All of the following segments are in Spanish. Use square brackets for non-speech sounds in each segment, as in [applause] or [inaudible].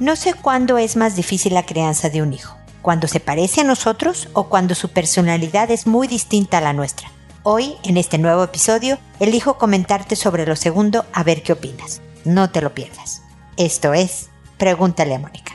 No sé cuándo es más difícil la crianza de un hijo, cuando se parece a nosotros o cuando su personalidad es muy distinta a la nuestra. Hoy, en este nuevo episodio, elijo comentarte sobre lo segundo a ver qué opinas. No te lo pierdas. Esto es, pregúntale a Mónica.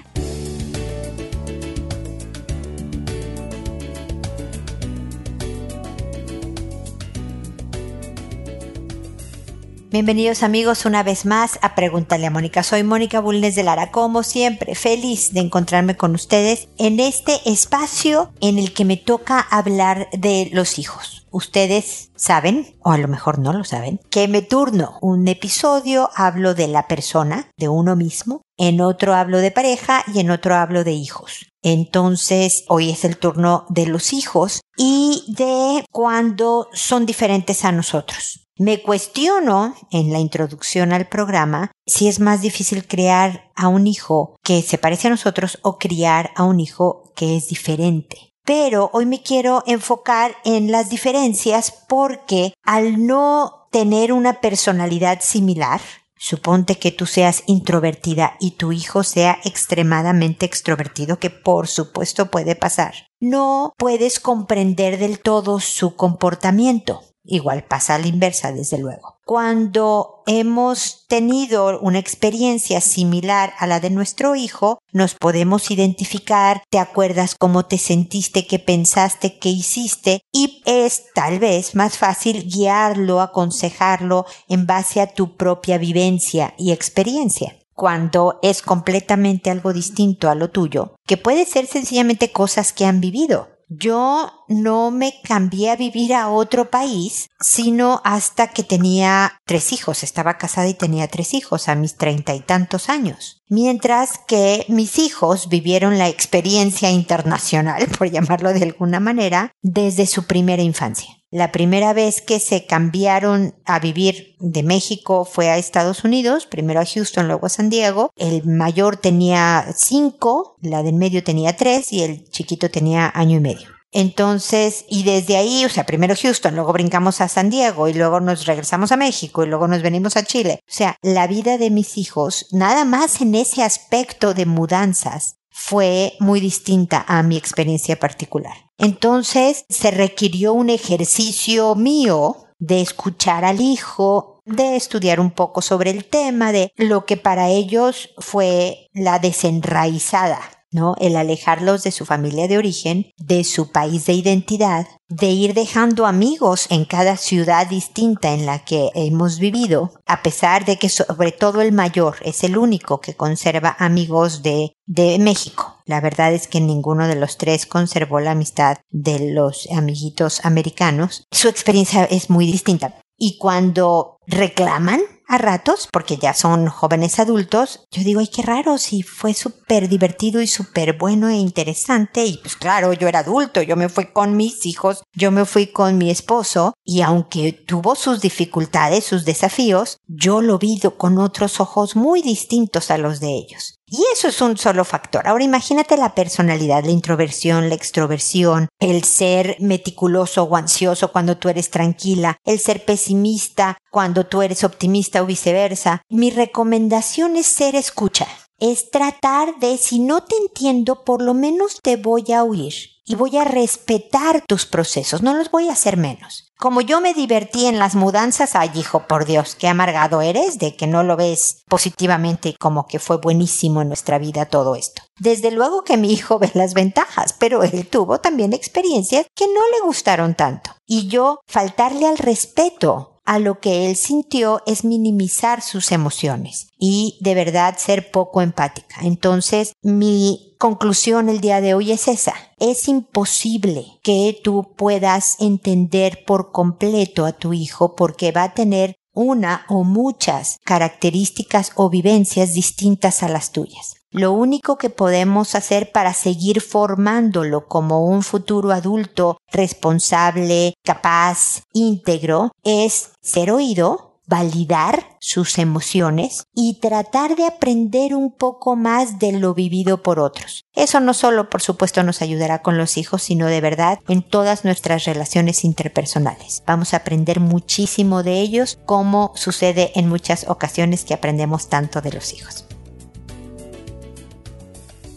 Bienvenidos amigos una vez más a Pregúntale a Mónica. Soy Mónica Bulnes de Lara, como siempre, feliz de encontrarme con ustedes en este espacio en el que me toca hablar de los hijos. Ustedes saben, o a lo mejor no lo saben, que me turno un episodio, hablo de la persona, de uno mismo, en otro hablo de pareja y en otro hablo de hijos. Entonces, hoy es el turno de los hijos y de cuando son diferentes a nosotros. Me cuestiono en la introducción al programa si es más difícil crear a un hijo que se parece a nosotros o criar a un hijo que es diferente. Pero hoy me quiero enfocar en las diferencias porque al no tener una personalidad similar, Suponte que tú seas introvertida y tu hijo sea extremadamente extrovertido, que por supuesto puede pasar. No puedes comprender del todo su comportamiento. Igual pasa a la inversa, desde luego. Cuando hemos tenido una experiencia similar a la de nuestro hijo, nos podemos identificar, te acuerdas cómo te sentiste, qué pensaste, qué hiciste, y es tal vez más fácil guiarlo, aconsejarlo en base a tu propia vivencia y experiencia cuando es completamente algo distinto a lo tuyo, que puede ser sencillamente cosas que han vivido. Yo no me cambié a vivir a otro país, sino hasta que tenía tres hijos. Estaba casada y tenía tres hijos a mis treinta y tantos años. Mientras que mis hijos vivieron la experiencia internacional, [laughs] por llamarlo de alguna manera, desde su primera infancia. La primera vez que se cambiaron a vivir de México fue a Estados Unidos, primero a Houston, luego a San Diego. El mayor tenía cinco, la del medio tenía tres y el chiquito tenía año y medio. Entonces, y desde ahí, o sea, primero Houston, luego brincamos a San Diego y luego nos regresamos a México y luego nos venimos a Chile. O sea, la vida de mis hijos, nada más en ese aspecto de mudanzas, fue muy distinta a mi experiencia particular. Entonces se requirió un ejercicio mío de escuchar al hijo, de estudiar un poco sobre el tema, de lo que para ellos fue la desenraizada ¿no? El alejarlos de su familia de origen, de su país de identidad, de ir dejando amigos en cada ciudad distinta en la que hemos vivido, a pesar de que sobre todo el mayor es el único que conserva amigos de, de México. La verdad es que ninguno de los tres conservó la amistad de los amiguitos americanos. Su experiencia es muy distinta. Y cuando reclaman a ratos, porque ya son jóvenes adultos, yo digo, ay, qué raro, si fue súper divertido y súper bueno e interesante, y pues claro, yo era adulto, yo me fui con mis hijos, yo me fui con mi esposo, y aunque tuvo sus dificultades, sus desafíos, yo lo vi con otros ojos muy distintos a los de ellos. Y eso es un solo factor. Ahora imagínate la personalidad, la introversión, la extroversión, el ser meticuloso o ansioso cuando tú eres tranquila, el ser pesimista cuando tú eres optimista o viceversa. Mi recomendación es ser escucha. Es tratar de, si no te entiendo, por lo menos te voy a oír y voy a respetar tus procesos, no los voy a hacer menos. Como yo me divertí en las mudanzas, ay hijo, por Dios, qué amargado eres de que no lo ves positivamente como que fue buenísimo en nuestra vida todo esto. Desde luego que mi hijo ve las ventajas, pero él tuvo también experiencias que no le gustaron tanto. Y yo faltarle al respeto a lo que él sintió es minimizar sus emociones y de verdad ser poco empática. Entonces, mi conclusión el día de hoy es esa. Es imposible que tú puedas entender por completo a tu hijo porque va a tener una o muchas características o vivencias distintas a las tuyas. Lo único que podemos hacer para seguir formándolo como un futuro adulto responsable, capaz, íntegro, es ser oído, validar sus emociones y tratar de aprender un poco más de lo vivido por otros. Eso no solo, por supuesto, nos ayudará con los hijos, sino de verdad en todas nuestras relaciones interpersonales. Vamos a aprender muchísimo de ellos, como sucede en muchas ocasiones que aprendemos tanto de los hijos.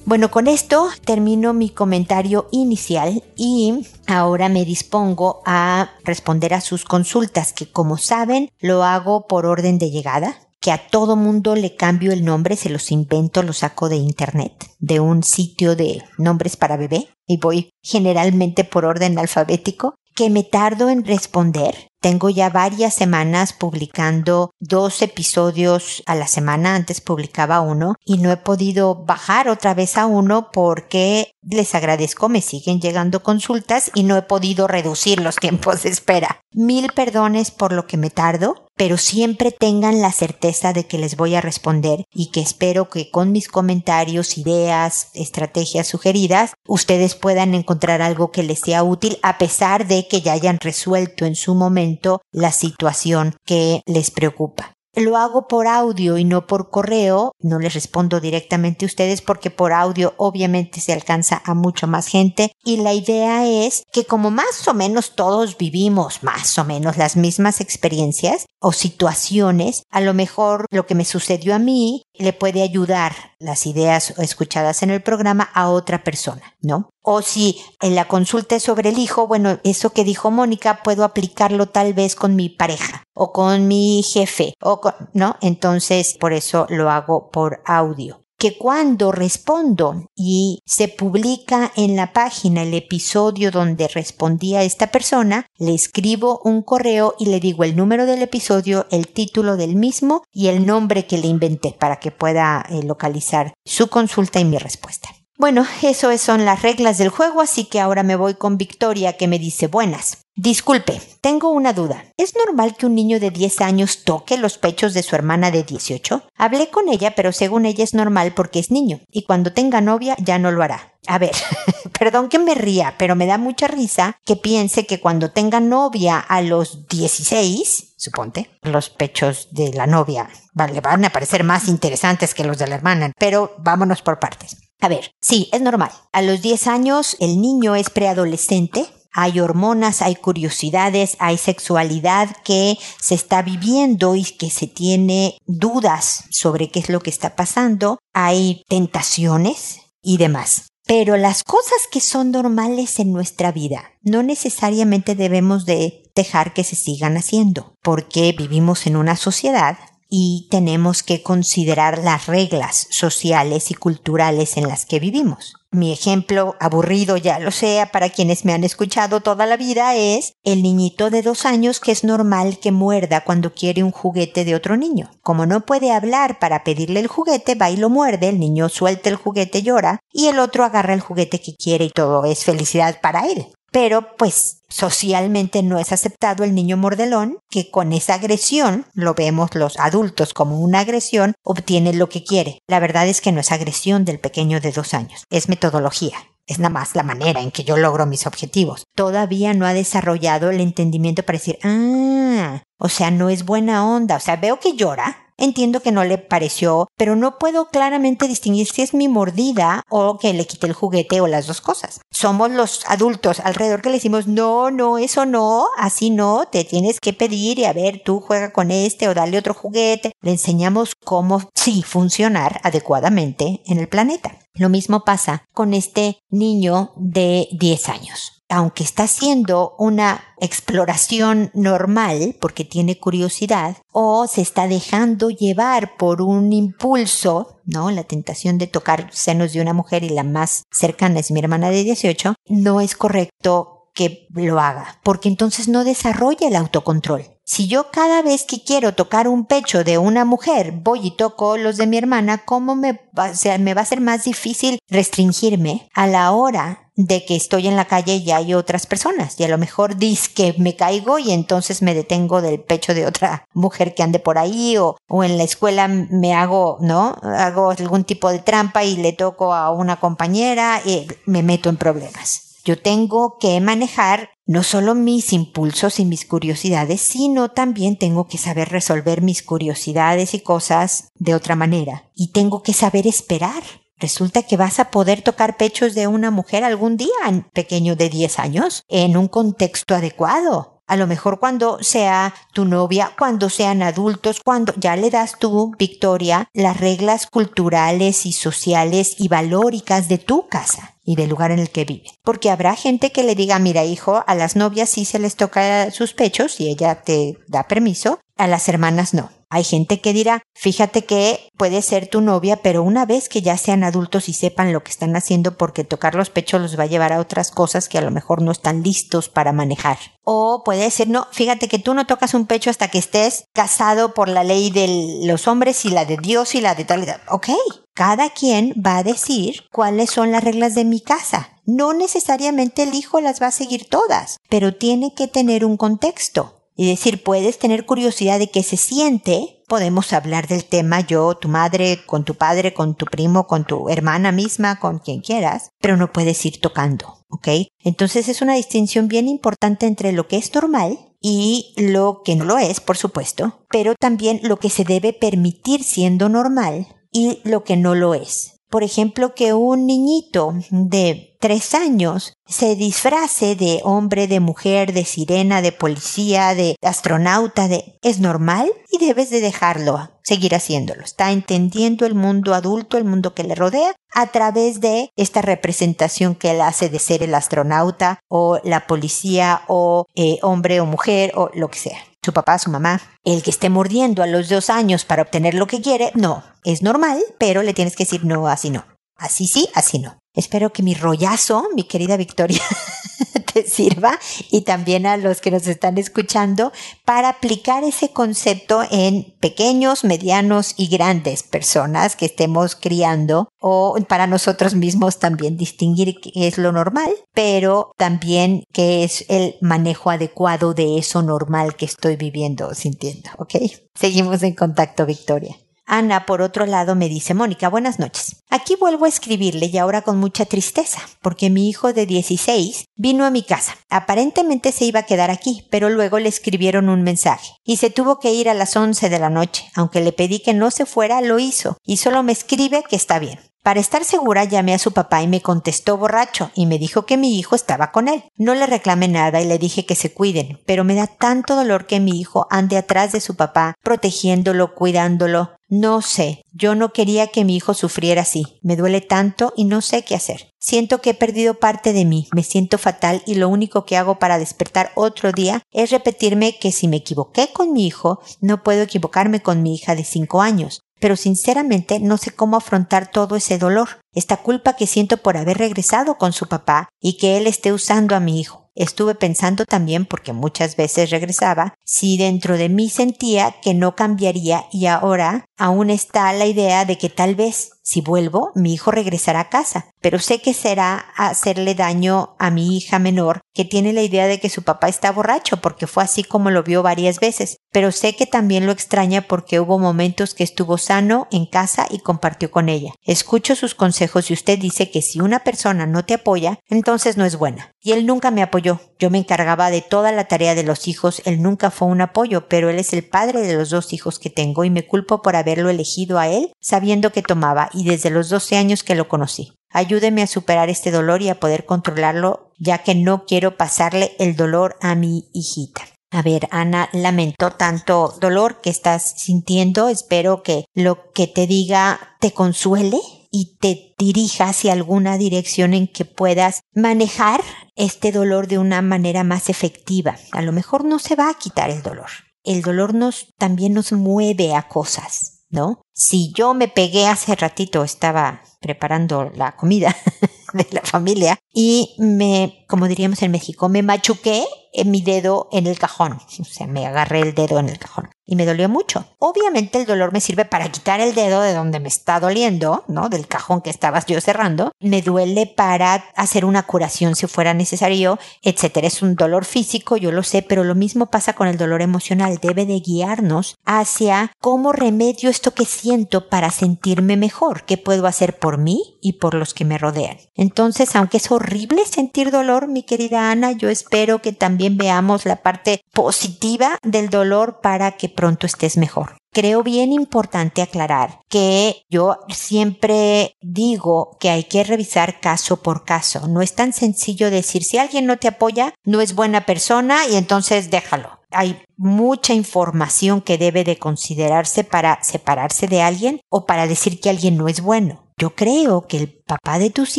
Bueno, con esto termino mi comentario inicial y ahora me dispongo a responder a sus consultas, que como saben lo hago por orden de llegada que a todo mundo le cambio el nombre, se los invento, los saco de internet, de un sitio de nombres para bebé, y voy generalmente por orden alfabético, que me tardo en responder. Tengo ya varias semanas publicando dos episodios a la semana, antes publicaba uno y no he podido bajar otra vez a uno porque les agradezco, me siguen llegando consultas y no he podido reducir los tiempos de espera. Mil perdones por lo que me tardo, pero siempre tengan la certeza de que les voy a responder y que espero que con mis comentarios, ideas, estrategias sugeridas, ustedes puedan encontrar algo que les sea útil a pesar de que ya hayan resuelto en su momento la situación que les preocupa. Lo hago por audio y no por correo. No les respondo directamente a ustedes porque por audio obviamente se alcanza a mucho más gente. Y la idea es que como más o menos todos vivimos más o menos las mismas experiencias o situaciones, a lo mejor lo que me sucedió a mí le puede ayudar las ideas escuchadas en el programa a otra persona, ¿no? O si en la consulta es sobre el hijo, bueno, eso que dijo Mónica puedo aplicarlo tal vez con mi pareja o con mi jefe o con, ¿no? Entonces, por eso lo hago por audio que cuando respondo y se publica en la página el episodio donde respondí a esta persona, le escribo un correo y le digo el número del episodio, el título del mismo y el nombre que le inventé para que pueda eh, localizar su consulta y mi respuesta. Bueno, eso son las reglas del juego, así que ahora me voy con Victoria que me dice buenas. Disculpe, tengo una duda. ¿Es normal que un niño de 10 años toque los pechos de su hermana de 18? Hablé con ella, pero según ella es normal porque es niño, y cuando tenga novia ya no lo hará. A ver, [laughs] perdón que me ría, pero me da mucha risa que piense que cuando tenga novia a los 16, suponte, los pechos de la novia le van a parecer más interesantes que los de la hermana, pero vámonos por partes. A ver, sí, es normal. A los 10 años el niño es preadolescente, hay hormonas, hay curiosidades, hay sexualidad que se está viviendo y que se tiene dudas sobre qué es lo que está pasando, hay tentaciones y demás. Pero las cosas que son normales en nuestra vida no necesariamente debemos de dejar que se sigan haciendo, porque vivimos en una sociedad y tenemos que considerar las reglas sociales y culturales en las que vivimos. Mi ejemplo aburrido, ya lo sea, para quienes me han escuchado toda la vida, es el niñito de dos años que es normal que muerda cuando quiere un juguete de otro niño. Como no puede hablar para pedirle el juguete, va y lo muerde, el niño suelta el juguete, llora, y el otro agarra el juguete que quiere y todo es felicidad para él. Pero pues socialmente no es aceptado el niño mordelón que con esa agresión, lo vemos los adultos como una agresión, obtiene lo que quiere. La verdad es que no es agresión del pequeño de dos años, es metodología. Es nada más la manera en que yo logro mis objetivos. Todavía no ha desarrollado el entendimiento para decir, ah, o sea, no es buena onda. O sea, veo que llora, Entiendo que no le pareció, pero no puedo claramente distinguir si es mi mordida o que le quité el juguete o las dos cosas. Somos los adultos alrededor que le decimos, no, no, eso no, así no, te tienes que pedir y a ver, tú juega con este o dale otro juguete. Le enseñamos cómo sí funcionar adecuadamente en el planeta. Lo mismo pasa con este niño de 10 años aunque está haciendo una exploración normal porque tiene curiosidad o se está dejando llevar por un impulso, ¿no? La tentación de tocar senos de una mujer y la más cercana es mi hermana de 18, no es correcto que lo haga, porque entonces no desarrolla el autocontrol. Si yo cada vez que quiero tocar un pecho de una mujer voy y toco los de mi hermana, ¿cómo me va, me va a ser más difícil restringirme a la hora de que estoy en la calle y hay otras personas? Y a lo mejor dice que me caigo y entonces me detengo del pecho de otra mujer que ande por ahí o, o en la escuela me hago, ¿no? Hago algún tipo de trampa y le toco a una compañera y me meto en problemas. Yo tengo que manejar no solo mis impulsos y mis curiosidades, sino también tengo que saber resolver mis curiosidades y cosas de otra manera. Y tengo que saber esperar. Resulta que vas a poder tocar pechos de una mujer algún día, pequeño de 10 años, en un contexto adecuado. A lo mejor cuando sea tu novia, cuando sean adultos, cuando ya le das tú, Victoria, las reglas culturales y sociales y valóricas de tu casa y del lugar en el que vive. Porque habrá gente que le diga, mira hijo, a las novias sí se les toca sus pechos y ella te da permiso, a las hermanas no. Hay gente que dirá, fíjate que puede ser tu novia, pero una vez que ya sean adultos y sepan lo que están haciendo, porque tocar los pechos los va a llevar a otras cosas que a lo mejor no están listos para manejar. O puede ser, no, fíjate que tú no tocas un pecho hasta que estés casado por la ley de los hombres y la de Dios y la de tal. Ok, cada quien va a decir cuáles son las reglas de mi casa. No necesariamente el hijo las va a seguir todas, pero tiene que tener un contexto y decir, puedes tener curiosidad de qué se siente, podemos hablar del tema yo, tu madre, con tu padre, con tu primo, con tu hermana misma, con quien quieras, pero no puedes ir tocando, ¿ok? Entonces es una distinción bien importante entre lo que es normal y lo que no lo es, por supuesto, pero también lo que se debe permitir siendo normal y lo que no lo es. Por ejemplo, que un niñito de tres años se disfrace de hombre, de mujer, de sirena, de policía, de astronauta, de... es normal y debes de dejarlo, seguir haciéndolo. Está entendiendo el mundo adulto, el mundo que le rodea, a través de esta representación que él hace de ser el astronauta o la policía o eh, hombre o mujer o lo que sea su papá, su mamá, el que esté mordiendo a los dos años para obtener lo que quiere, no, es normal, pero le tienes que decir no, así no. Así sí, así no. Espero que mi rollazo, mi querida Victoria, [laughs] te sirva y también a los que nos están escuchando para aplicar ese concepto en pequeños, medianos y grandes personas que estemos criando o para nosotros mismos también distinguir qué es lo normal, pero también qué es el manejo adecuado de eso normal que estoy viviendo o sintiendo, ¿ok? Seguimos en contacto, Victoria. Ana, por otro lado, me dice, Mónica, buenas noches. Aquí vuelvo a escribirle y ahora con mucha tristeza, porque mi hijo de 16 vino a mi casa. Aparentemente se iba a quedar aquí, pero luego le escribieron un mensaje y se tuvo que ir a las 11 de la noche. Aunque le pedí que no se fuera, lo hizo y solo me escribe que está bien. Para estar segura llamé a su papá y me contestó borracho y me dijo que mi hijo estaba con él. No le reclamé nada y le dije que se cuiden, pero me da tanto dolor que mi hijo ande atrás de su papá, protegiéndolo, cuidándolo. No sé, yo no quería que mi hijo sufriera así. Me duele tanto y no sé qué hacer. Siento que he perdido parte de mí, me siento fatal y lo único que hago para despertar otro día es repetirme que si me equivoqué con mi hijo, no puedo equivocarme con mi hija de cinco años pero sinceramente no sé cómo afrontar todo ese dolor, esta culpa que siento por haber regresado con su papá y que él esté usando a mi hijo. Estuve pensando también, porque muchas veces regresaba, si dentro de mí sentía que no cambiaría y ahora aún está la idea de que tal vez si vuelvo, mi hijo regresará a casa, pero sé que será hacerle daño a mi hija menor, que tiene la idea de que su papá está borracho, porque fue así como lo vio varias veces, pero sé que también lo extraña porque hubo momentos que estuvo sano en casa y compartió con ella. Escucho sus consejos y usted dice que si una persona no te apoya, entonces no es buena. Y él nunca me apoyó. Yo me encargaba de toda la tarea de los hijos, él nunca fue un apoyo, pero él es el padre de los dos hijos que tengo y me culpo por haberlo elegido a él, sabiendo que tomaba y desde los 12 años que lo conocí. Ayúdeme a superar este dolor y a poder controlarlo, ya que no quiero pasarle el dolor a mi hijita. A ver, Ana, lamento tanto dolor que estás sintiendo. Espero que lo que te diga te consuele y te dirija hacia alguna dirección en que puedas manejar este dolor de una manera más efectiva. A lo mejor no se va a quitar el dolor. El dolor nos también nos mueve a cosas. ¿no? Si yo me pegué hace ratito, estaba preparando la comida [laughs] de la familia y me, como diríamos en México, me machuqué en mi dedo en el cajón. O sea, me agarré el dedo en el cajón y me dolió mucho. Obviamente el dolor me sirve para quitar el dedo de donde me está doliendo, ¿no? Del cajón que estabas yo cerrando. Me duele para hacer una curación si fuera necesario, etcétera. Es un dolor físico, yo lo sé, pero lo mismo pasa con el dolor emocional. Debe de guiarnos hacia cómo remedio esto que siento para sentirme mejor. ¿Qué puedo hacer por mí y por los que me rodean? Entonces, aunque es horrible sentir dolor, mi querida Ana, yo espero que también veamos la parte positiva del dolor para que pronto estés mejor. creo bien importante aclarar que yo siempre digo que hay que revisar caso por caso. No es tan sencillo decir si alguien no te apoya, no es buena persona y entonces déjalo. Hay mucha información que debe de considerarse para separarse de alguien o para decir que alguien no es bueno. Yo creo que el papá de tus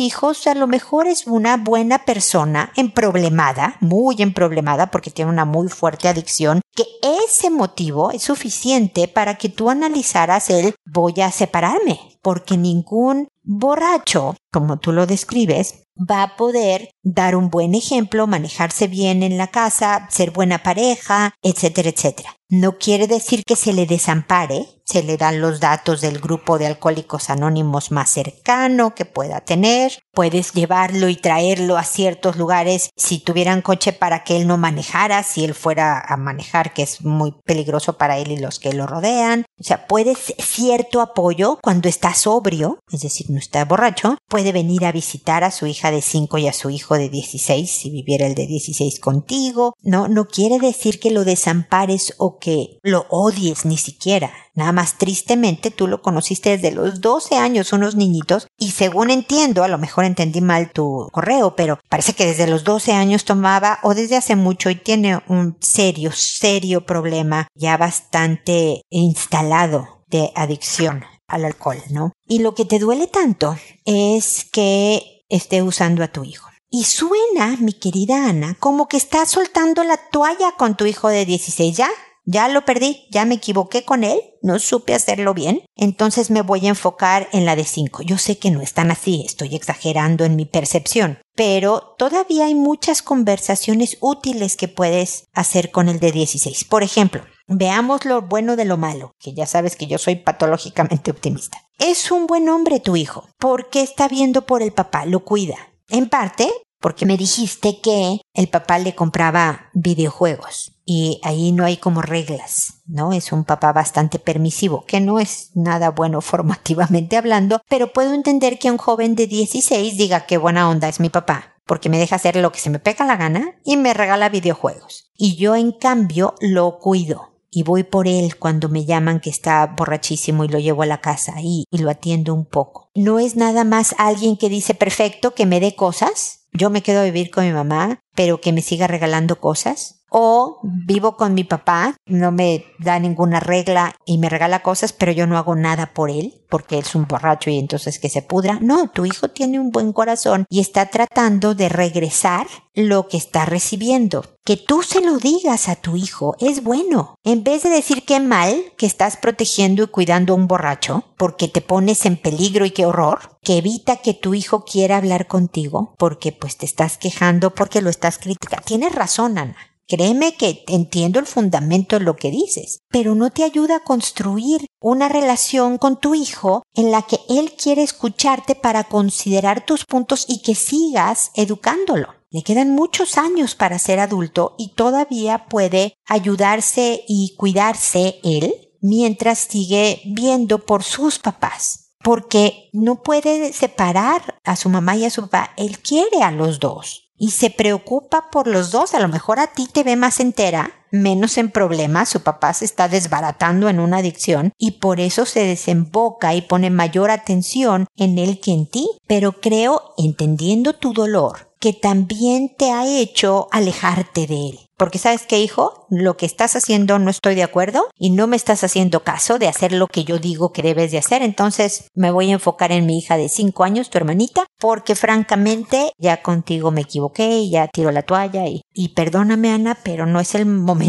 hijos a lo mejor es una buena persona emproblemada, muy emproblemada porque tiene una muy fuerte adicción, que ese motivo es suficiente para que tú analizaras el voy a separarme, porque ningún borracho, como tú lo describes, va a poder dar un buen ejemplo, manejarse bien en la casa, ser buena pareja, etcétera, etcétera. No quiere decir que se le desampare, se le dan los datos del grupo de alcohólicos anónimos más cercano que pueda tener, puedes llevarlo y traerlo a ciertos lugares si tuvieran coche para que él no manejara, si él fuera a manejar, que es muy peligroso para él y los que lo rodean. O sea, puedes cierto apoyo cuando está sobrio, es decir, no está borracho, puede venir a visitar a su hija de 5 y a su hijo de 16 si viviera el de 16 contigo. No, no quiere decir que lo desampares o que lo odies ni siquiera. Nada más tristemente tú lo conociste desde los 12 años, unos niñitos, y según entiendo, a lo mejor entendí mal tu correo, pero parece que desde los 12 años tomaba o desde hace mucho y tiene un serio, serio problema ya bastante instalado de adicción al alcohol, ¿no? Y lo que te duele tanto es que esté usando a tu hijo. Y suena, mi querida Ana, como que estás soltando la toalla con tu hijo de 16, ¿ya? Ya lo perdí, ya me equivoqué con él, no supe hacerlo bien, entonces me voy a enfocar en la de 5. Yo sé que no es tan así, estoy exagerando en mi percepción, pero todavía hay muchas conversaciones útiles que puedes hacer con el de 16. Por ejemplo, veamos lo bueno de lo malo, que ya sabes que yo soy patológicamente optimista. Es un buen hombre tu hijo, porque está viendo por el papá, lo cuida. En parte, porque me dijiste que el papá le compraba videojuegos y ahí no hay como reglas, ¿no? Es un papá bastante permisivo, que no es nada bueno [laughs] formativamente hablando, pero puedo entender que un joven de 16 diga qué buena onda es mi papá, porque me deja hacer lo que se me pega la gana y me regala videojuegos. Y yo en cambio lo cuido y voy por él cuando me llaman que está borrachísimo y lo llevo a la casa y, y lo atiendo un poco. No es nada más alguien que dice perfecto que me dé cosas, yo me quedo a vivir con mi mamá, pero que me siga regalando cosas. O vivo con mi papá, no me da ninguna regla y me regala cosas, pero yo no hago nada por él, porque él es un borracho y entonces que se pudra. No, tu hijo tiene un buen corazón y está tratando de regresar lo que está recibiendo. Que tú se lo digas a tu hijo es bueno. En vez de decir qué mal que estás protegiendo y cuidando a un borracho, porque te pones en peligro y qué horror, que evita que tu hijo quiera hablar contigo, porque pues te estás quejando, porque lo estás criticando. Tienes razón, Ana. Créeme que entiendo el fundamento de lo que dices, pero no te ayuda a construir una relación con tu hijo en la que él quiere escucharte para considerar tus puntos y que sigas educándolo. Le quedan muchos años para ser adulto y todavía puede ayudarse y cuidarse él mientras sigue viendo por sus papás. Porque no puede separar a su mamá y a su papá. Él quiere a los dos y se preocupa por los dos. A lo mejor a ti te ve más entera, menos en problemas. Su papá se está desbaratando en una adicción y por eso se desemboca y pone mayor atención en él que en ti. Pero creo, entendiendo tu dolor, que también te ha hecho alejarte de él. Porque sabes qué, hijo, lo que estás haciendo no estoy de acuerdo y no me estás haciendo caso de hacer lo que yo digo que debes de hacer. Entonces me voy a enfocar en mi hija de cinco años, tu hermanita, porque francamente ya contigo me equivoqué y ya tiro la toalla y, y perdóname Ana, pero no es el momento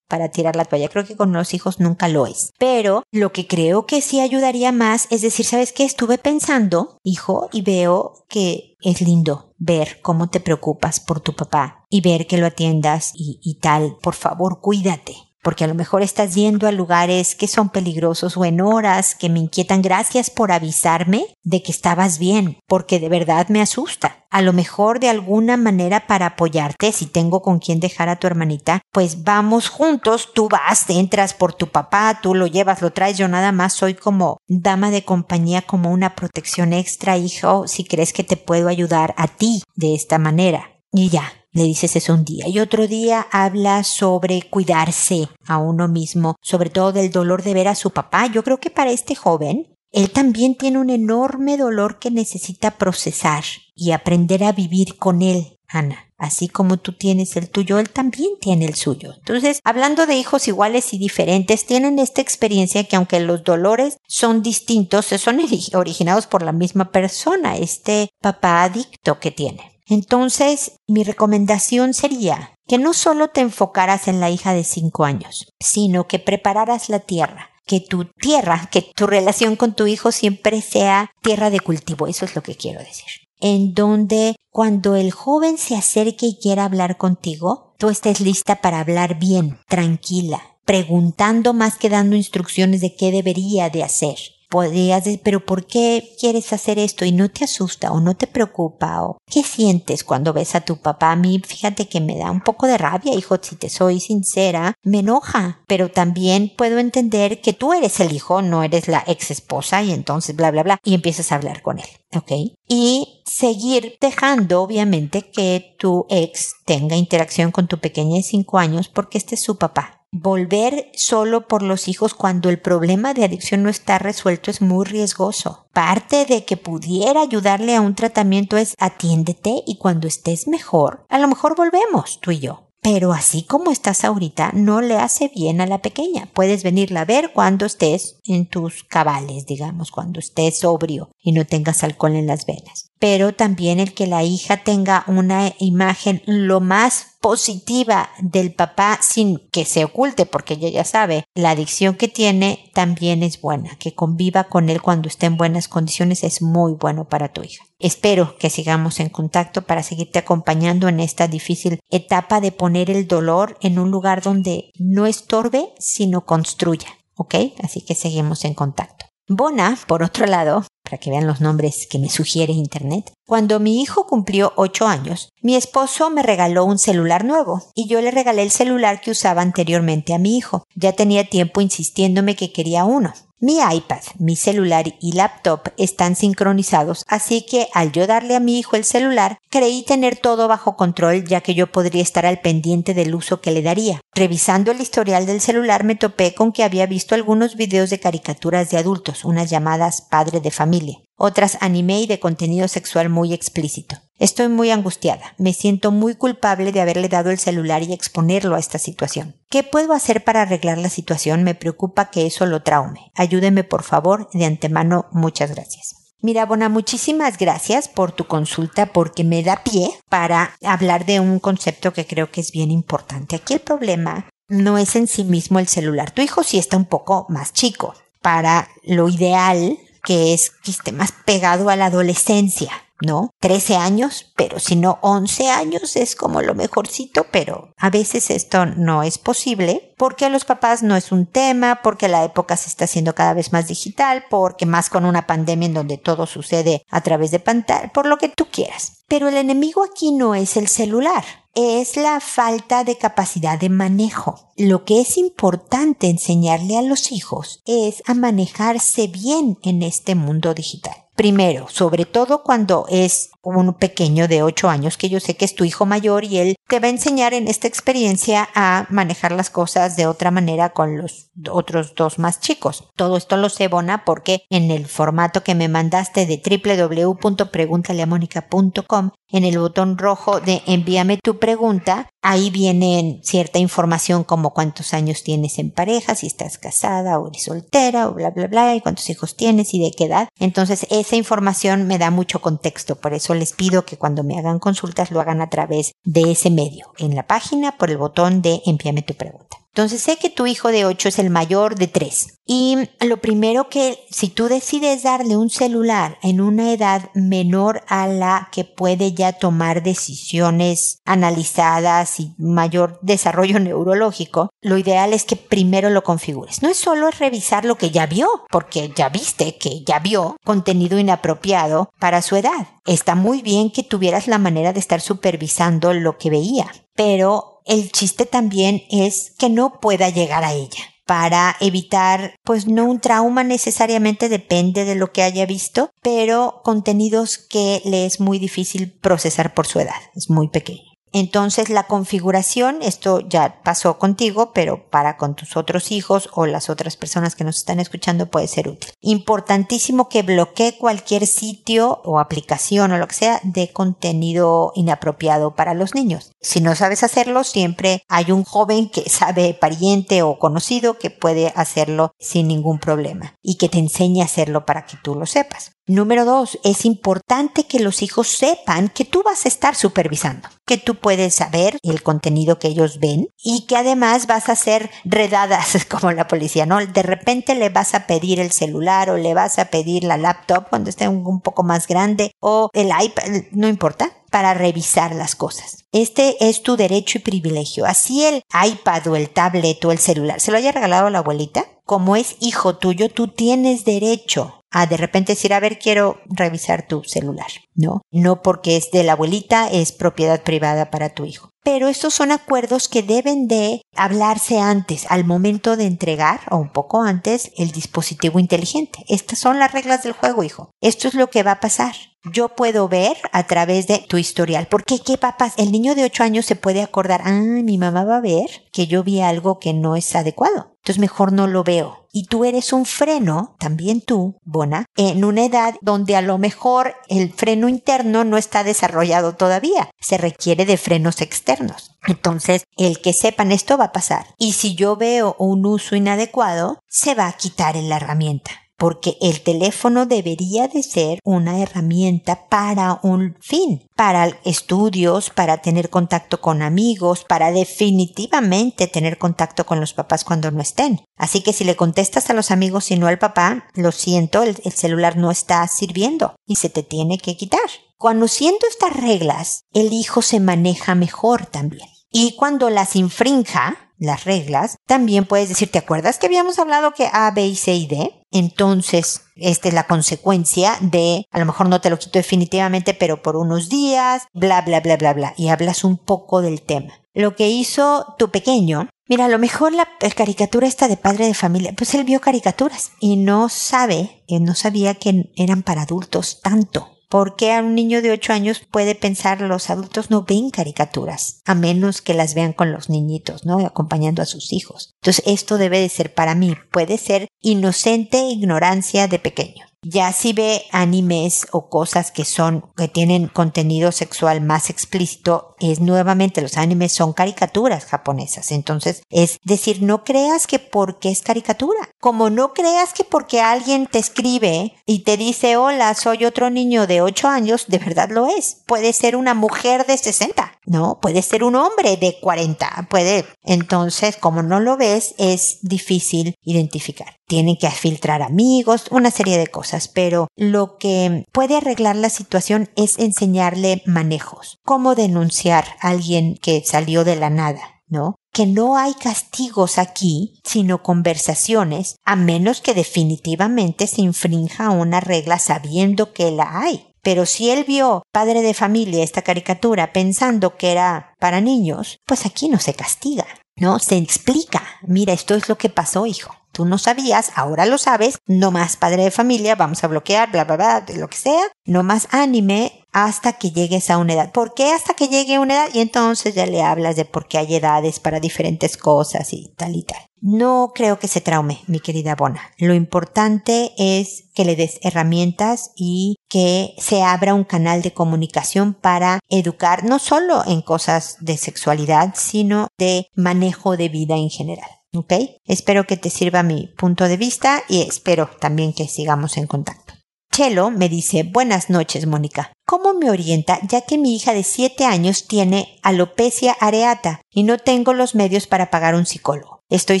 para tirar la toalla. Creo que con los hijos nunca lo es. Pero lo que creo que sí ayudaría más es decir, ¿sabes qué? Estuve pensando, hijo, y veo que es lindo ver cómo te preocupas por tu papá y ver que lo atiendas y, y tal. Por favor, cuídate porque a lo mejor estás yendo a lugares que son peligrosos o en horas que me inquietan. Gracias por avisarme de que estabas bien, porque de verdad me asusta. A lo mejor de alguna manera para apoyarte, si tengo con quien dejar a tu hermanita, pues vamos juntos, tú vas, entras por tu papá, tú lo llevas, lo traes, yo nada más soy como dama de compañía, como una protección extra, hijo, si crees que te puedo ayudar a ti de esta manera. Y ya, Le dices eso un día y otro día habla sobre cuidarse a uno mismo, sobre todo del dolor de ver a su papá. Yo creo que para este joven él también tiene un enorme dolor que necesita procesar y aprender a vivir con él, Ana. Así como tú tienes el tuyo, él también tiene el suyo. Entonces, hablando de hijos iguales y diferentes, tienen esta experiencia que aunque los dolores son distintos, son [laughs] originados por la misma persona, este papá adicto que tiene. Entonces, mi recomendación sería que no solo te enfocaras en la hija de cinco años, sino que prepararas la tierra que tu tierra, que tu relación con tu hijo siempre sea tierra de cultivo, eso es lo que quiero decir. En donde cuando el joven se acerque y quiera hablar contigo, tú estés lista para hablar bien, tranquila, preguntando más que dando instrucciones de qué debería de hacer podrías decir, pero ¿por qué quieres hacer esto? Y no te asusta o no te preocupa o ¿qué sientes cuando ves a tu papá? A mí, fíjate que me da un poco de rabia, hijo, si te soy sincera, me enoja, pero también puedo entender que tú eres el hijo, no eres la ex esposa y entonces bla, bla, bla, y empiezas a hablar con él, ¿ok? Y seguir dejando, obviamente, que tu ex tenga interacción con tu pequeña de cinco años porque este es su papá Volver solo por los hijos cuando el problema de adicción no está resuelto es muy riesgoso. Parte de que pudiera ayudarle a un tratamiento es atiéndete y cuando estés mejor, a lo mejor volvemos tú y yo. Pero así como estás ahorita, no le hace bien a la pequeña. Puedes venirla a ver cuando estés en tus cabales, digamos, cuando estés sobrio y no tengas alcohol en las venas. Pero también el que la hija tenga una imagen lo más positiva del papá sin que se oculte, porque ella ya sabe, la adicción que tiene también es buena. Que conviva con él cuando esté en buenas condiciones es muy bueno para tu hija. Espero que sigamos en contacto para seguirte acompañando en esta difícil etapa de poner el dolor en un lugar donde no estorbe, sino construya. ¿Ok? Así que seguimos en contacto. Bona, por otro lado, para que vean los nombres que me sugiere Internet, cuando mi hijo cumplió ocho años, mi esposo me regaló un celular nuevo y yo le regalé el celular que usaba anteriormente a mi hijo. Ya tenía tiempo insistiéndome que quería uno. Mi iPad, mi celular y laptop están sincronizados, así que al yo darle a mi hijo el celular, creí tener todo bajo control ya que yo podría estar al pendiente del uso que le daría. Revisando el historial del celular me topé con que había visto algunos videos de caricaturas de adultos, unas llamadas padre de familia otras anime y de contenido sexual muy explícito. Estoy muy angustiada. Me siento muy culpable de haberle dado el celular y exponerlo a esta situación. ¿Qué puedo hacer para arreglar la situación? Me preocupa que eso lo traume. Ayúdeme, por favor. De antemano, muchas gracias. Mira, Bona, muchísimas gracias por tu consulta porque me da pie para hablar de un concepto que creo que es bien importante. Aquí el problema no es en sí mismo el celular. Tu hijo sí está un poco más chico. Para lo ideal, que es que esté más pegado a la adolescencia, ¿no? 13 años, pero si no 11 años es como lo mejorcito, pero a veces esto no es posible porque a los papás no es un tema, porque la época se está haciendo cada vez más digital, porque más con una pandemia en donde todo sucede a través de pantalla, por lo que tú quieras. Pero el enemigo aquí no es el celular, es la falta de capacidad de manejo. Lo que es importante enseñarle a los hijos es a manejarse bien en este mundo digital. Primero, sobre todo cuando es un pequeño de 8 años, que yo sé que es tu hijo mayor y él te va a enseñar en esta experiencia a manejar las cosas de otra manera con los otros dos más chicos. Todo esto lo sé, Bona, porque en el formato que me mandaste de www.preguntaleamónica.com, en el botón rojo de envíame tu pregunta, ahí viene cierta información como cuántos años tienes en pareja, si estás casada o eres soltera o bla, bla, bla, y cuántos hijos tienes y de qué edad. Entonces, esa información me da mucho contexto, por eso les pido que cuando me hagan consultas lo hagan a través de ese medio, en la página por el botón de envíame tu pregunta. Entonces sé que tu hijo de 8 es el mayor de 3. Y lo primero que, si tú decides darle un celular en una edad menor a la que puede ya tomar decisiones analizadas y mayor desarrollo [laughs] neurológico, lo ideal es que primero lo configures. No es solo revisar lo que ya vio, porque ya viste que ya vio contenido inapropiado para su edad. Está muy bien que tuvieras la manera de estar supervisando lo que veía, pero el chiste también es que no pueda llegar a ella para evitar, pues no un trauma necesariamente depende de lo que haya visto, pero contenidos que le es muy difícil procesar por su edad, es muy pequeño. Entonces la configuración, esto ya pasó contigo, pero para con tus otros hijos o las otras personas que nos están escuchando puede ser útil. Importantísimo que bloquee cualquier sitio o aplicación o lo que sea de contenido inapropiado para los niños. Si no sabes hacerlo, siempre hay un joven que [laughs] sabe pariente o conocido que puede hacerlo sin ningún problema y que te enseñe a hacerlo para que tú lo sepas. Número dos, es importante que los hijos sepan que tú vas a estar supervisando, que tú puedes saber el contenido que ellos ven y que además vas a hacer redadas [laughs] como la policía, ¿no? De repente le vas a pedir el celular o le vas a pedir la laptop cuando esté un poco más grande o el iPad, no importa, para revisar las cosas. Este es tu derecho y privilegio. Así el iPad o el tablet o el celular se lo haya regalado a la abuelita, como es hijo tuyo, tú tienes derecho a de repente decir, a ver, quiero revisar tu celular, ¿no? No porque es de la abuelita, es propiedad privada para tu hijo. Pero estos son acuerdos que deben de hablarse antes, al momento de entregar, o un poco antes, el dispositivo inteligente. Estas son las reglas del juego, hijo. Esto es lo que va a pasar yo puedo ver a través de tu historial. Porque, ¿qué papás? El niño de 8 años se puede acordar, ah, mi mamá va a ver que yo vi algo que no es adecuado. Entonces mejor no lo veo. Y tú eres un freno, también tú, Bona, en una edad donde a lo mejor el freno interno no está desarrollado todavía. Se requiere de frenos externos. Entonces, el que sepan esto va a pasar. Y si yo veo un uso inadecuado, se va a quitar en la herramienta porque el teléfono debería de ser una herramienta para un fin, para estudios, para tener contacto con amigos, para definitivamente tener contacto con los papás cuando no estén. Así que si le contestas a los amigos y no al papá, lo siento, el, celular no está sirviendo y se te tiene que quitar. Conociendo estas reglas, el hijo se maneja mejor también. Y cuando las infrinja, las reglas, también puedes decir, ¿te acuerdas que habíamos hablado que A, B y C y D? Entonces, esta es la consecuencia de, a lo mejor no te lo quito definitivamente, pero por unos días, bla, bla, bla, bla, bla, y hablas un poco del tema. Lo que hizo tu pequeño, mira, a lo mejor la caricatura esta de padre de familia, pues él vio caricaturas y no sabe, no sabía que eran para adultos tanto. ¿Por qué a un niño de 8 años puede pensar los adultos no ven caricaturas? A menos que las vean con los niñitos, ¿no? Acompañando a sus hijos. Entonces esto debe de ser para mí, puede ser inocente ignorancia de pequeño. Ya si ve animes o cosas que son, que tienen contenido sexual más explícito, es nuevamente los animes son caricaturas japonesas. Entonces, es decir, no creas que porque es caricatura. Como no creas que porque alguien te escribe y te dice, hola, soy otro niño de 8 años, de verdad lo es. Puede ser una mujer de 60, ¿no? Puede ser un hombre de 40, puede. Entonces, como no lo ves, es difícil identificar tienen que filtrar amigos, una serie de cosas, pero lo que puede arreglar la situación es enseñarle manejos, cómo denunciar a alguien que salió de la nada, ¿no? que no hay castigos aquí, sino conversaciones, a menos que definitivamente se infrinja una regla sabiendo que la hay. Pero si él vio padre de familia esta caricatura pensando que era para niños, pues aquí no se castiga, ¿no? Se explica, mira, esto es lo que pasó, hijo. Tú no sabías, ahora lo sabes, no más padre de familia, vamos a bloquear, bla, bla, bla, de lo que sea, no más anime hasta que llegues a una edad. ¿Por qué hasta que llegue a una edad? Y entonces ya le hablas de por qué hay edades para diferentes cosas y tal y tal. No creo que se traume, mi querida Bona. Lo importante es que le des herramientas y que se abra un canal de comunicación para educar no solo en cosas de sexualidad, sino de manejo de vida en general. ¿Ok? Espero que te sirva mi punto de vista y espero también que sigamos en contacto. Chelo me dice, buenas noches, Mónica. ¿Cómo me orienta ya que mi hija de 7 años tiene alopecia areata y no tengo los medios para pagar un psicólogo? Estoy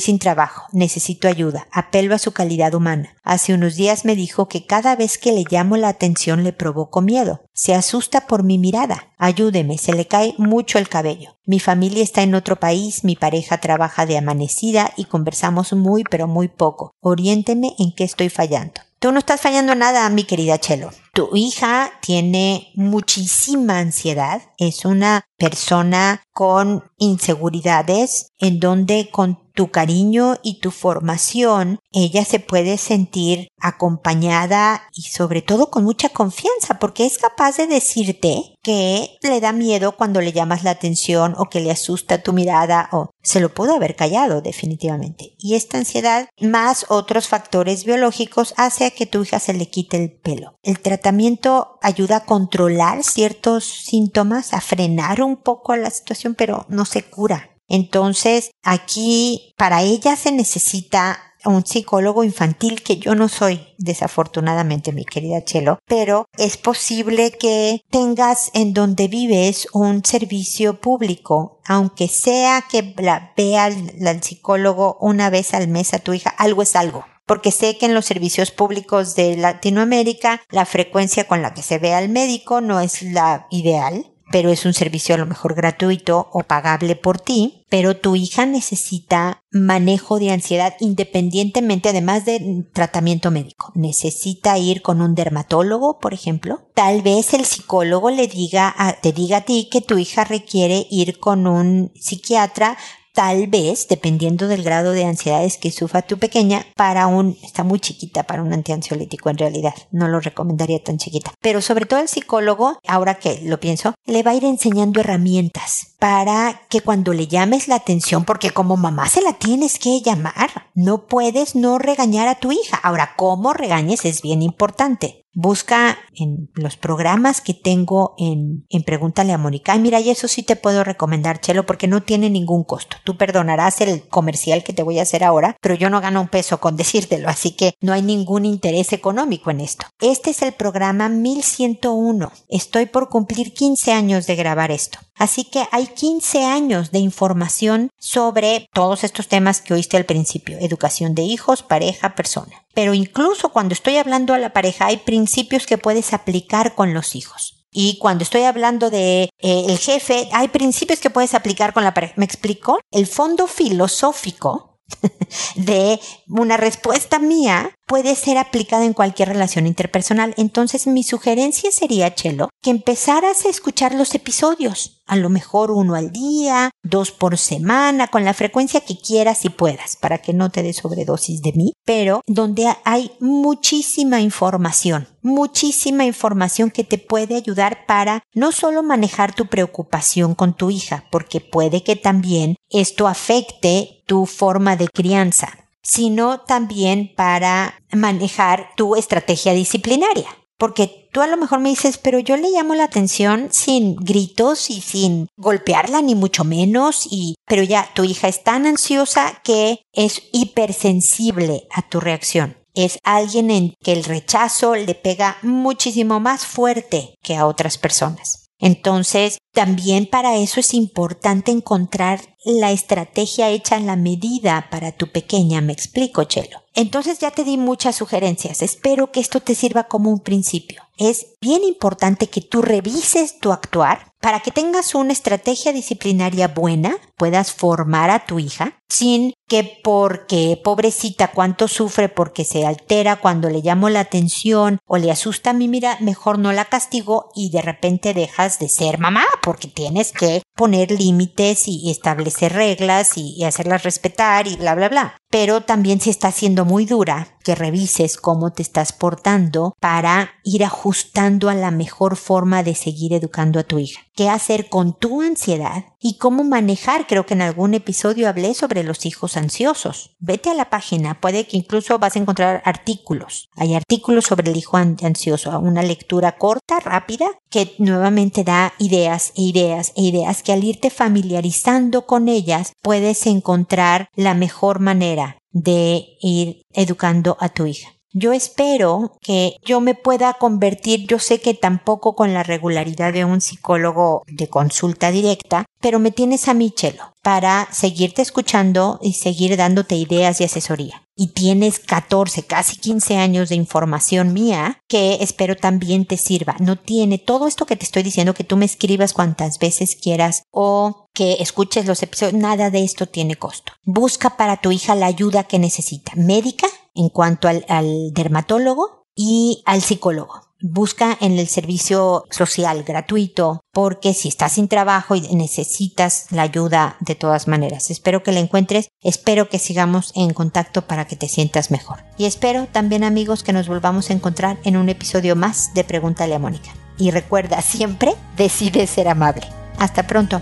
sin trabajo, necesito ayuda, apelo a su calidad humana. Hace unos días me dijo que cada vez que le llamo la atención le provoco miedo. Se asusta por mi mirada. Ayúdeme, se le cae mucho el cabello. Mi familia está en otro país, mi pareja trabaja de amanecida y conversamos muy pero muy poco. Oriénteme en qué estoy fallando. Tú no estás fallando nada, mi querida Chelo. Tu hija tiene muchísima ansiedad, es una persona con inseguridades en donde con tu cariño y tu formación, ella se puede sentir acompañada y sobre todo con mucha confianza porque es capaz de decirte que le da miedo cuando le llamas la atención o que le asusta tu mirada o se lo pudo haber callado definitivamente. Y esta ansiedad más otros factores biológicos hace a que tu hija se le quite el pelo. El tratamiento ayuda a controlar ciertos síntomas, a frenar un poco la situación, pero no se cura. Entonces, aquí para ella se necesita un psicólogo infantil que yo no soy, desafortunadamente, mi querida Chelo, pero es posible que tengas en donde vives un servicio público, aunque sea que la vea el, psicólogo una vez al mes a tu hija, algo es algo porque sé que en los servicios públicos de Latinoamérica la frecuencia con la que se ve al médico no es la ideal pero es un servicio a lo mejor gratuito o pagable por ti, pero tu hija necesita manejo de ansiedad independientemente, además de tratamiento médico. Necesita ir con un dermatólogo, por ejemplo. Tal vez el psicólogo le diga te diga a ti que tu hija requiere ir con un psiquiatra tal vez, dependiendo del grado de ansiedades que sufra tu pequeña, para un, está muy chiquita para un antiansiolítico en realidad, no lo recomendaría tan chiquita. Pero sobre todo el psicólogo, ahora que lo pienso, le va a ir enseñando herramientas para que cuando le llames la atención, porque como mamá se la tienes que llamar, no puedes no regañar a tu hija. Ahora, cómo regañes es bien importante. Busca en los programas que tengo en, en Pregúntale a Mónica. Ay, mira, y eso sí te puedo recomendar, Chelo, porque no tiene ningún costo. Tú perdonarás el comercial que te voy a hacer ahora, pero yo no gano un peso con [laughs] decírtelo, así que no hay ningún interés económico en esto. Este es el programa 1101. Estoy por cumplir 15 años de grabar esto. Así que hay 15 años de información sobre todos estos temas que oíste al principio. Educación de hijos, pareja, persona. Pero incluso cuando estoy hablando a la pareja hay principios que puedes aplicar con los hijos. Y cuando estoy hablando de eh, el jefe, hay principios que puedes aplicar con la pareja. ¿Me explico? El fondo filosófico [laughs] de una respuesta mía puede ser aplicada en cualquier relación interpersonal. Entonces mi sugerencia sería, Chelo, que empezaras a escuchar los episodios, a lo mejor uno al día, dos por semana, con la frecuencia que quieras y puedas, para que no te des sobredosis de mí, pero donde hay muchísima información, muchísima información que te puede ayudar para no solo manejar tu preocupación con tu hija, porque puede que también esto afecte tu forma de crianza sino también para manejar tu estrategia disciplinaria. Porque tú a lo mejor me dices, pero yo le llamo la atención sin gritos y sin golpearla, ni mucho menos, y, pero ya tu hija es tan ansiosa que es hipersensible a tu reacción. Es alguien en que el rechazo le pega muchísimo más fuerte que a otras personas. Entonces, también para eso es importante encontrar la estrategia hecha en la medida para tu pequeña. Me explico, Chelo. Entonces ya te di muchas sugerencias. Espero que esto te sirva como un principio. Es bien importante que tú revises tu actuar para que tengas una estrategia disciplinaria buena, puedas formar a tu hija sin que porque pobrecita cuánto sufre porque se altera cuando le llamo la atención o le asusta a mi mira, mejor no la castigo y de repente dejas de ser mamá porque tienes que poner límites y establecer reglas y, y hacerlas respetar y bla bla bla. Pero también si está siendo muy dura, que revises cómo te estás portando para ir ajustando a la mejor forma de seguir educando a tu hija. ¿Qué hacer con tu ansiedad? Y cómo manejar, creo que en algún episodio hablé sobre los hijos ansiosos. Vete a la página, puede que incluso vas a encontrar artículos. Hay artículos sobre el hijo ansioso, una lectura corta, rápida, que nuevamente da ideas e ideas e ideas que al irte familiarizando con ellas puedes encontrar la mejor manera de ir educando a tu hija. Yo espero que yo me pueda convertir, yo sé que tampoco con la regularidad de un psicólogo de consulta directa, pero me tienes a mi chelo para seguirte escuchando y seguir dándote ideas y asesoría. Y tienes 14, casi 15 años de información mía que espero también te sirva. No tiene todo esto que te estoy diciendo que tú me escribas cuantas veces quieras o que escuches los episodios, nada de esto tiene costo. Busca para tu hija la ayuda que necesita, médica en cuanto al, dermatólogo y al psicólogo. Busca en el servicio social gratuito, porque si estás sin trabajo y necesitas la ayuda de todas maneras. Espero que la encuentres, espero que sigamos en contacto para que te sientas mejor. Y espero también amigos que nos volvamos a encontrar en un episodio más de Pregúntale a Mónica. Y recuerda, siempre decide ser amable. Hasta pronto.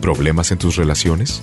¿Problemas en tus relaciones?